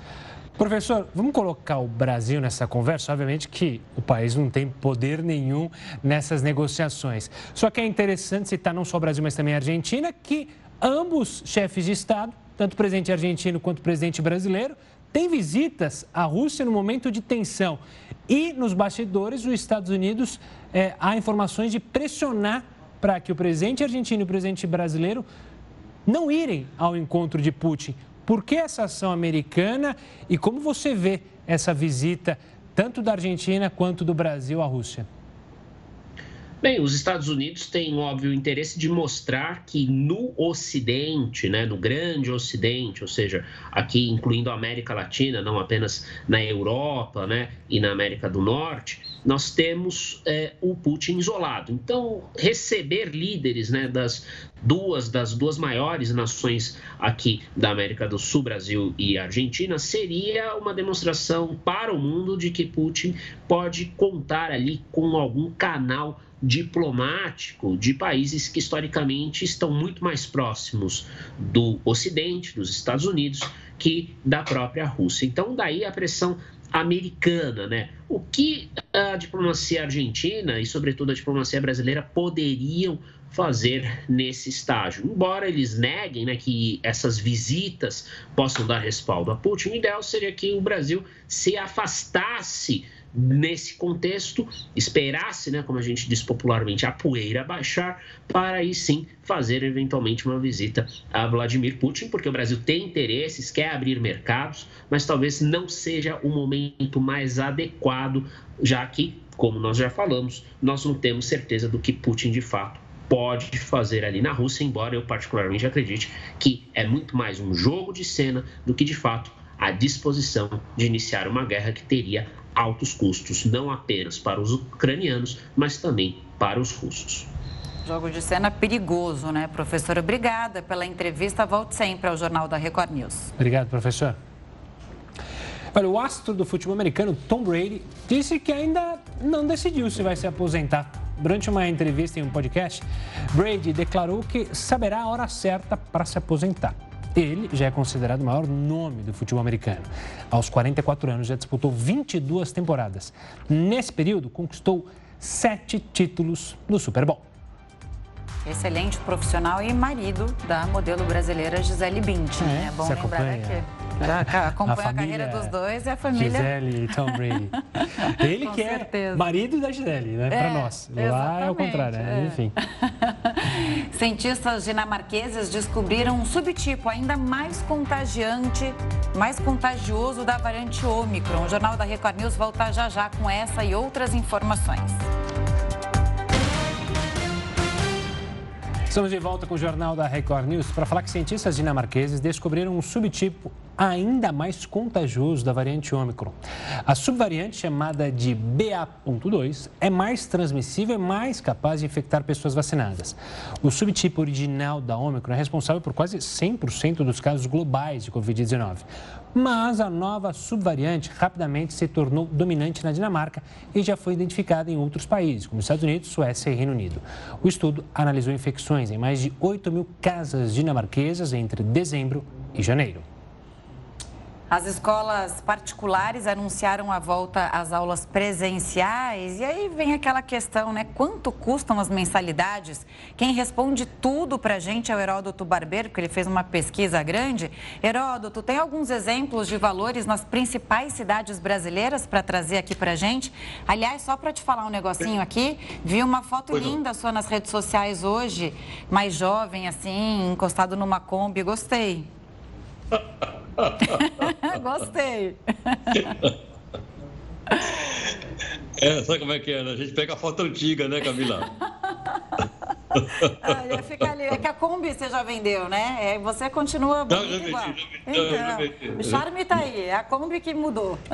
Professor, vamos colocar o Brasil nessa conversa? Obviamente que o país não tem poder nenhum nessas negociações. Só que é interessante citar não só o Brasil, mas também a Argentina, que ambos chefes de Estado, tanto o presidente argentino quanto o presidente brasileiro, têm visitas à Rússia no momento de tensão. E nos bastidores, os Estados Unidos é, há informações de pressionar para que o presidente argentino e o presidente brasileiro não irem ao encontro de Putin. Por que essa ação americana e como você vê essa visita tanto da Argentina quanto do Brasil à Rússia? Bem, os Estados Unidos têm óbvio interesse de mostrar que no Ocidente, né, no grande Ocidente, ou seja, aqui incluindo a América Latina, não apenas na Europa, né, e na América do Norte, nós temos é, o Putin isolado. Então, receber líderes, né, das duas das duas maiores nações aqui da América do Sul, Brasil e Argentina, seria uma demonstração para o mundo de que Putin pode contar ali com algum canal diplomático de países que historicamente estão muito mais próximos do Ocidente, dos Estados Unidos, que da própria Rússia. Então, daí a pressão americana, né? O que a diplomacia argentina e, sobretudo, a diplomacia brasileira poderiam fazer nesse estágio. Embora eles neguem né, que essas visitas possam dar respaldo a Putin, o ideal seria que o Brasil se afastasse nesse contexto, esperasse, né, como a gente diz popularmente, a poeira baixar, para aí sim fazer eventualmente uma visita a Vladimir Putin, porque o Brasil tem interesses, quer abrir mercados, mas talvez não seja o momento mais adequado, já que, como nós já falamos, nós não temos certeza do que Putin de fato pode fazer ali na Rússia, embora eu particularmente acredite que é muito mais um jogo de cena do que de fato a disposição de iniciar uma guerra que teria altos custos, não apenas para os ucranianos, mas também para os russos. Jogo de cena perigoso, né, professora? Obrigada pela entrevista. Volte sempre ao Jornal da Record News. Obrigado, professor. Olha, o astro do futebol americano, Tom Brady, disse que ainda não decidiu se vai se aposentar. Durante uma entrevista em um podcast, Brady declarou que saberá a hora certa para se aposentar. Ele já é considerado o maior nome do futebol americano. Aos 44 anos, já disputou 22 temporadas. Nesse período, conquistou sete títulos no Super Bowl. Excelente profissional e marido da modelo brasileira Gisele Bündchen. É, é bom lembrar acompanha. aqui. Já acompanha a, a, carreira dos dois e a família. Gisele e Tom Brady. Ele que é marido da Gisele, né? É, Para nós. Lá é o contrário, né? É. Enfim. Cientistas dinamarqueses descobriram um subtipo ainda mais contagiante, mais contagioso da variante Ômicron. O Jornal da Record News volta já já com essa e outras informações. Estamos de volta com o Jornal da Record News para falar que cientistas dinamarqueses descobriram um subtipo ainda mais contagioso da variante Ômicron. A subvariante, chamada de BA.2, é mais transmissível e mais capaz de infectar pessoas vacinadas. O subtipo original da Ômicron é responsável por quase 100% dos casos globais de Covid-19. Mas a nova subvariante rapidamente se tornou dominante na Dinamarca e já foi identificada em outros países, como Estados Unidos, Suécia e Reino Unido. O estudo analisou infecções em mais de 8 mil casas dinamarquesas entre dezembro e janeiro. As escolas particulares anunciaram a volta às aulas presenciais e aí vem aquela questão, né? Quanto custam as mensalidades? Quem responde tudo para a gente é o Heródoto Barbeiro, porque ele fez uma pesquisa grande. Heródoto, tem alguns exemplos de valores nas principais cidades brasileiras para trazer aqui para a gente? Aliás, só para te falar um negocinho aqui, vi uma foto linda sua nas redes sociais hoje, mais jovem assim, encostado numa Kombi, gostei. Gostei. É, sabe como é que é? Né? A gente pega a foto antiga, né, Camila? Olha, fica ali. É que a Kombi você já vendeu, né? É, você continua não, já igual. Já então, o charme está aí. É a Kombi que mudou.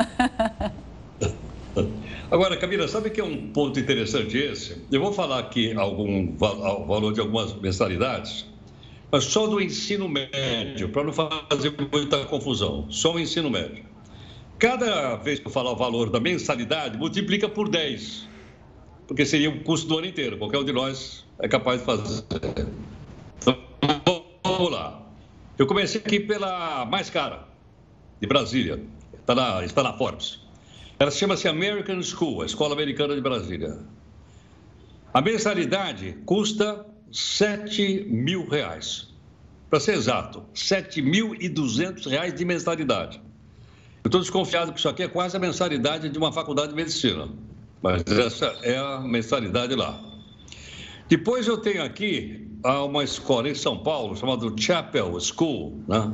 Agora, Camila, sabe que é um ponto interessante esse? Eu vou falar aqui algum valor de algumas mensalidades só do ensino médio, para não fazer muita confusão, só o ensino médio. Cada vez que eu falar o valor da mensalidade, multiplica por 10, porque seria o custo do ano inteiro, qualquer um de nós é capaz de fazer. Então, vamos lá. Eu comecei aqui pela mais cara, de Brasília, está na, está na Forbes. Ela chama-se American School, a Escola Americana de Brasília. A mensalidade custa 7 mil reais. Para ser exato, 7.200 reais de mensalidade. Eu estou desconfiado que isso aqui é quase a mensalidade de uma faculdade de medicina. Mas essa é a mensalidade lá. Depois eu tenho aqui uma escola em São Paulo chamada Chapel School, né?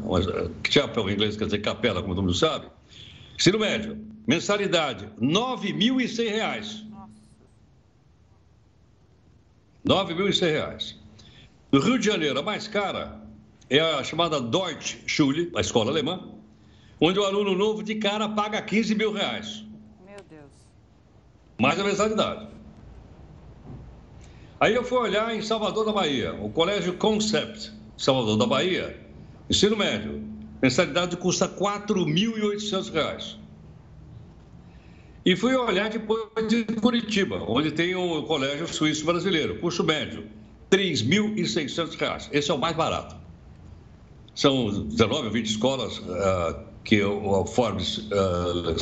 Chapel em inglês quer dizer capela, como todo mundo sabe. Ensino médio, mensalidade, R$ 9.100. R$ 9.100. No Rio de Janeiro, a mais cara é a chamada Deutsche Schule, a escola alemã, onde o aluno novo de cara paga 15 mil reais. Meu Deus. Mais a mensalidade. Aí eu fui olhar em Salvador da Bahia, o Colégio Concept, Salvador da Bahia, ensino médio. Mensalidade custa R$ 4.800. E fui olhar depois de Curitiba, onde tem o Colégio Suíço Brasileiro, curso médio, R$ 3.600. Esse é o mais barato. São 19 ou 20 escolas uh, que o Forbes uh,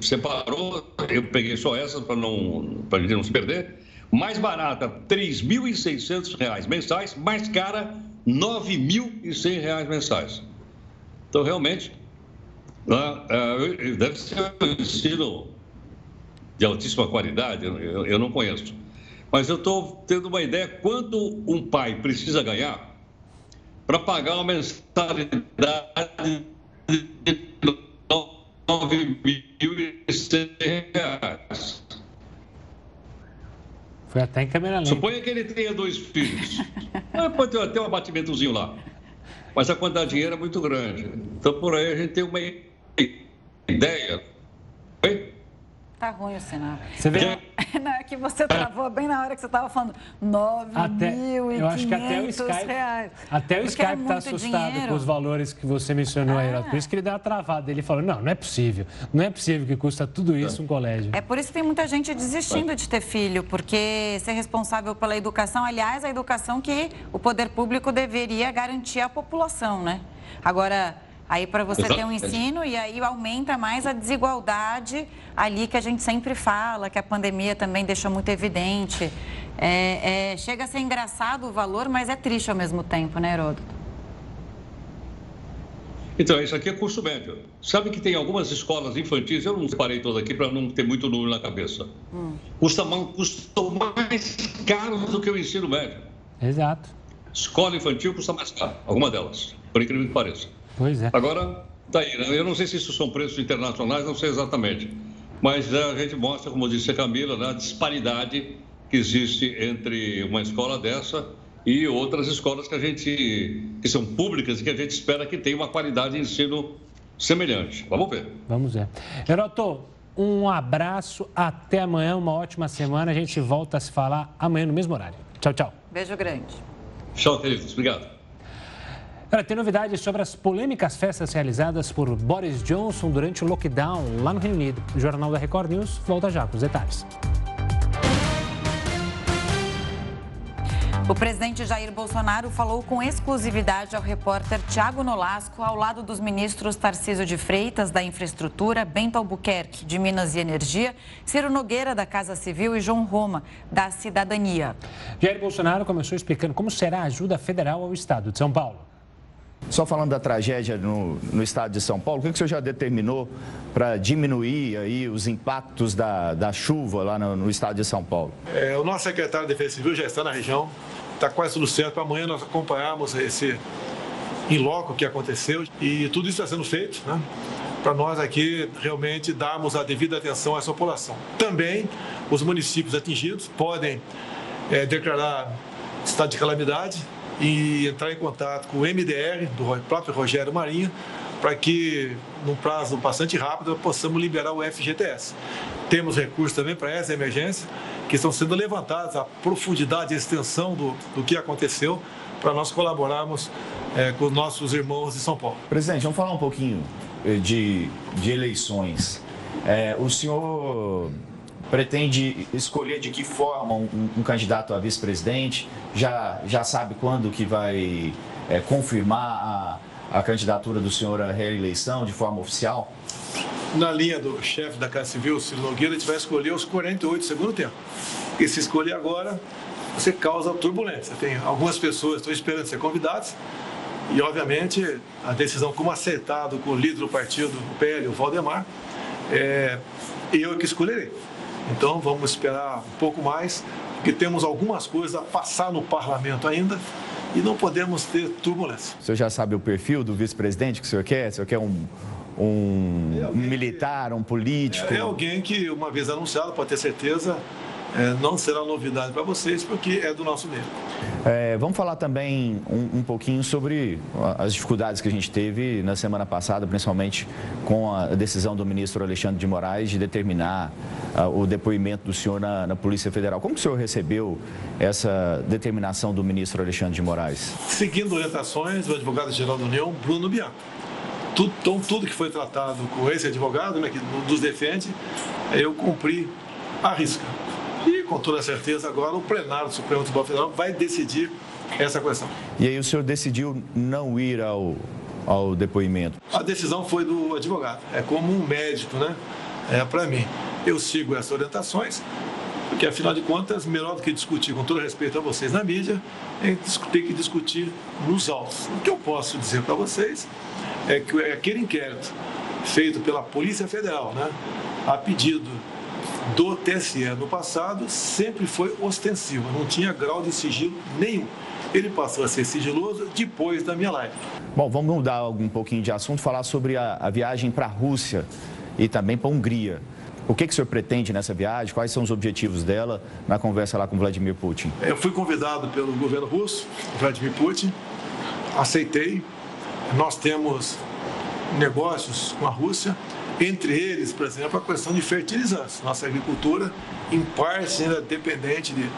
separou, eu peguei só essas para não, gente não se perder. Mais barata, R$ 3.600 mensais, mais cara, R$ 9.100 mensais. Então, realmente, né, é, deve ser um ensino de altíssima qualidade, eu não conheço. Mas eu estou tendo uma ideia quanto um pai precisa ganhar para pagar uma mensalidade de R$ 9.100. Foi até em câmera lenta. Suponha que ele tenha dois filhos. Ah, pode ter até um abatimentozinho lá. Mas a quantidade de dinheiro é muito grande. Então, por aí, a gente tem uma ideia. Tá ruim o sinal. Você vê? Não, é que você travou bem na hora que você estava falando 9.500 Eu acho que até o Skype, reais. Até o Skype está é assustado dinheiro. com os valores que você mencionou aí. Por isso que ele deu uma travada. Ele falou, não, não é possível. Não é possível que custa tudo isso um colégio. É por isso que tem muita gente desistindo de ter filho, porque ser responsável pela educação, aliás, a educação que o poder público deveria garantir à população, né? Agora Aí para você ter um ensino e aí aumenta mais a desigualdade ali que a gente sempre fala, que a pandemia também deixou muito evidente. É, é, chega a ser engraçado o valor, mas é triste ao mesmo tempo, né, Heródoto? Então, isso aqui é curso médio. Sabe que tem algumas escolas infantis, eu não separei todas aqui para não ter muito número na cabeça. Hum. Custa, custam mais caro do que o ensino médio. Exato. Escola infantil custa mais caro, alguma delas, por incrível que pareça. Pois é. Agora, tá aí, né? eu não sei se isso são preços internacionais, não sei exatamente. Mas a gente mostra, como disse a Camila, né, a disparidade que existe entre uma escola dessa e outras escolas que a gente que são públicas e que a gente espera que tenha uma qualidade de ensino semelhante. Vamos ver. Vamos ver. Heroto, um abraço, até amanhã, uma ótima semana. A gente volta a se falar amanhã no mesmo horário. Tchau, tchau. Beijo grande. Tchau, queridos. Obrigado. Olha, tem novidades sobre as polêmicas festas realizadas por Boris Johnson durante o lockdown lá no Reino Unido. O Jornal da Record News volta já com os detalhes. O presidente Jair Bolsonaro falou com exclusividade ao repórter Tiago Nolasco, ao lado dos ministros Tarcísio de Freitas, da Infraestrutura, Bento Albuquerque, de Minas e Energia, Ciro Nogueira, da Casa Civil e João Roma, da Cidadania. Jair Bolsonaro começou explicando como será a ajuda federal ao Estado de São Paulo. Só falando da tragédia no, no estado de São Paulo, o que, que o senhor já determinou para diminuir aí os impactos da, da chuva lá no, no estado de São Paulo? É, o nosso secretário de Defesa Civil já está na região, está quase tudo certo para amanhã nós acompanharmos esse em loco que aconteceu e tudo isso está sendo feito, né? Para nós aqui realmente darmos a devida atenção a essa população. Também os municípios atingidos podem é, declarar estado de calamidade e entrar em contato com o MDR, do próprio Rogério Marinho, para que, num prazo bastante rápido, possamos liberar o FGTS. Temos recursos também para essa emergência, que estão sendo levantados, a profundidade e extensão do, do que aconteceu, para nós colaborarmos é, com nossos irmãos de São Paulo. Presidente, vamos falar um pouquinho eh, de, de eleições. É, o senhor pretende escolher de que forma um, um candidato a vice-presidente? Já, já sabe quando que vai é, confirmar a, a candidatura do senhor à reeleição de forma oficial? Na linha do chefe da Casa Civil, Ciro Nogueira, a gente vai escolher os 48 do segundo tempo. E se escolher agora, você causa turbulência. Tem algumas pessoas estão esperando ser convidadas e, obviamente, a decisão como acertado com o líder do partido, o PL, o Valdemar, é eu que escolherei. Então vamos esperar um pouco mais, porque temos algumas coisas a passar no parlamento ainda e não podemos ter turbulência. O senhor já sabe o perfil do vice-presidente que o senhor quer? O senhor quer um, um, é militar, um político? É, é alguém que, uma vez anunciado, pode ter certeza, é, não será novidade para vocês, porque é do nosso meio. É, vamos falar também um, um, pouquinho sobre as dificuldades que a gente teve na semana passada, principalmente com a decisão do ministro Alexandre de Moraes de determinar uh, o depoimento do senhor na, na, Polícia Federal. Como o senhor recebeu essa determinação do ministro Alexandre de Moraes? Seguindo orientações do advogado-geral da União, Bruno Bianco. Tudo, então, tudo que foi tratado com esse advogado, né, que nos defende, eu cumpri a risca. Com toda certeza agora o plenário do Supremo Tribunal Federal vai decidir essa questão. E aí o senhor decidiu não ir ao, ao depoimento? A decisão foi do advogado. É como um médico, né? É para mim. Eu sigo essas orientações Porque, afinal de contas, melhor do que discutir, com todo respeito a vocês na mídia, é ter que discutir nos autos. O que eu posso dizer para vocês é que aquele inquérito feito pela Polícia Federal, né, a pedido do TSE no passado, sempre foi ostensivo, não tinha grau de sigilo nenhum. Ele passou a ser sigiloso depois da minha live. Bom, vamos mudar um pouquinho de assunto, falar sobre a, a viagem para a Rússia e também para a Hungria. O que, que o senhor pretende nessa viagem? Quais são os objetivos dela na conversa lá com Vladimir Putin? Eu fui convidado pelo governo russo, Vladimir Putin, aceitei. Nós temos negócios com a Rússia, entre eles, por exemplo, a questão de fertilizantes. Nossa agricultura, em parte, ainda dependente de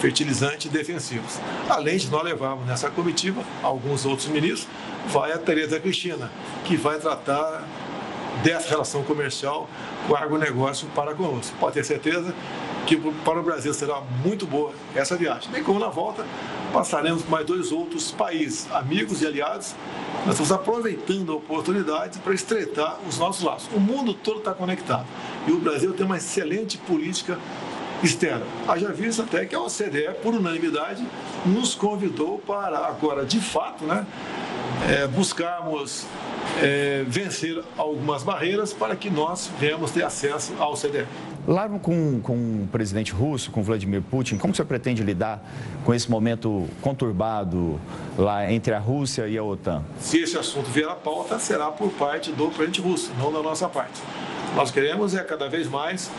fertilizantes defensivos. Além de nós levarmos nessa comitiva alguns outros ministros, vai a Tereza Cristina, que vai tratar dessa relação comercial com o agronegócio para conosco. Pode ter certeza que para o Brasil será muito boa essa viagem. Bem como na volta passaremos por mais dois outros países, amigos e aliados. Nós estamos aproveitando a oportunidade para estreitar os nossos laços. O mundo todo está conectado e o Brasil tem uma excelente política externa. Haja visto até que a OCDE, por unanimidade, nos convidou para agora, de fato, né, é, buscarmos é, vencer algumas barreiras para que nós venhamos ter acesso ao CDE. Lá com, com o presidente russo, com Vladimir Putin, como você pretende lidar com esse momento conturbado lá entre a Rússia e a OTAN? Se esse assunto vier à pauta, será por parte do presidente russo, não da nossa parte. Nós queremos é cada vez mais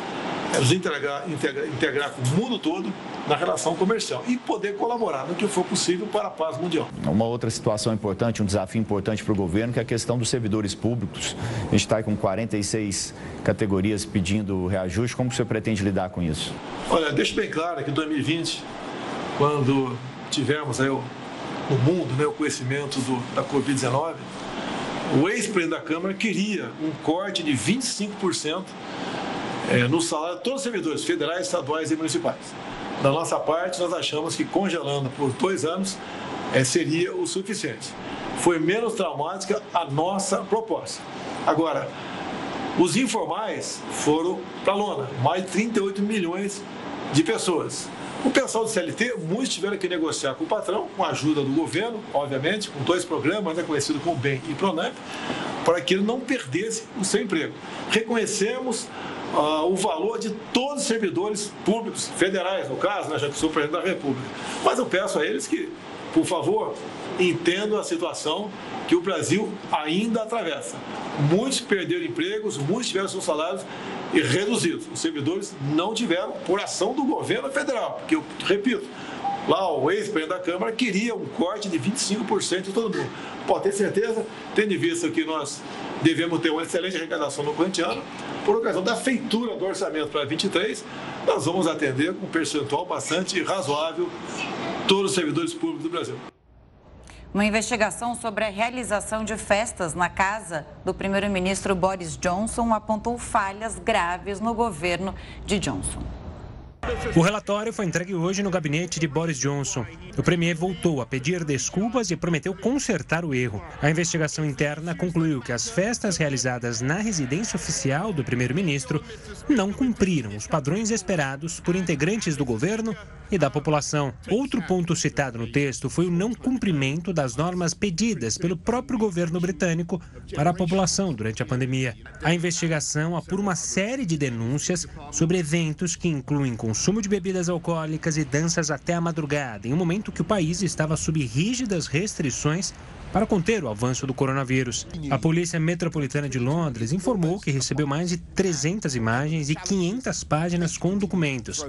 é nos integrar, integrar, integrar com o mundo todo na relação comercial e poder colaborar no que for possível para a paz mundial. Uma outra situação importante, um desafio importante para o governo, que é a questão dos servidores públicos. A gente está com 46 categorias pedindo reajuste. Como você pretende lidar com isso? Olha, deixo bem claro que em 2020, quando tivemos aí o, no mundo né, o conhecimento do, da Covid-19, o ex-presidente da Câmara queria um corte de 25% é, no salário de todos os servidores federais, estaduais e municipais. Da nossa parte, nós achamos que congelando por dois anos é, seria o suficiente. Foi menos traumática a nossa proposta. Agora, os informais foram para a lona, mais de 38 milhões de pessoas. O pessoal do CLT, muitos tiveram que negociar com o patrão, com a ajuda do governo, obviamente, com dois programas, né, conhecido como BEM e PRONAMP, para que ele não perdesse o seu emprego. Reconhecemos uh, o valor de todos os servidores públicos, federais, no caso, né, já que sou presidente da República. Mas eu peço a eles que, por favor, entendam a situação que o Brasil ainda atravessa. Muitos perderam empregos, muitos tiveram seus salários reduzidos. Os servidores não tiveram por ação do governo federal, porque eu repito, lá o ex-presidente da Câmara queria um corte de 25% de todo mundo. Pode ter certeza, tendo em vista que nós devemos ter uma excelente arrecadação no corrente ano, por ocasião da feitura do orçamento para 23, nós vamos atender com um percentual bastante razoável todos os servidores públicos do Brasil. Uma investigação sobre a realização de festas na casa do primeiro-ministro Boris Johnson apontou falhas graves no governo de Johnson. O relatório foi entregue hoje no gabinete de Boris Johnson. O premier voltou a pedir desculpas e prometeu consertar o erro. A investigação interna concluiu que as festas realizadas na residência oficial do primeiro-ministro não cumpriram os padrões esperados por integrantes do governo e da população. Outro ponto citado no texto foi o não cumprimento das normas pedidas pelo próprio governo britânico para a população durante a pandemia. A investigação apura uma série de denúncias sobre eventos que incluem consumo de bebidas alcoólicas e danças até a madrugada, em um momento que o país estava sob rígidas restrições para conter o avanço do coronavírus. A Polícia Metropolitana de Londres informou que recebeu mais de 300 imagens e 500 páginas com documentos.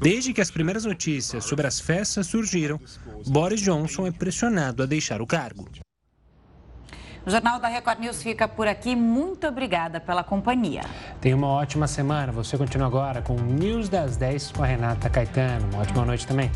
Desde que as primeiras notícias sobre as festas surgiram, Boris Johnson é pressionado a deixar o cargo. O Jornal da Record News fica por aqui. Muito obrigada pela companhia. Tenha uma ótima semana. Você continua agora com o News das 10 com a Renata Caetano. Uma ótima noite também.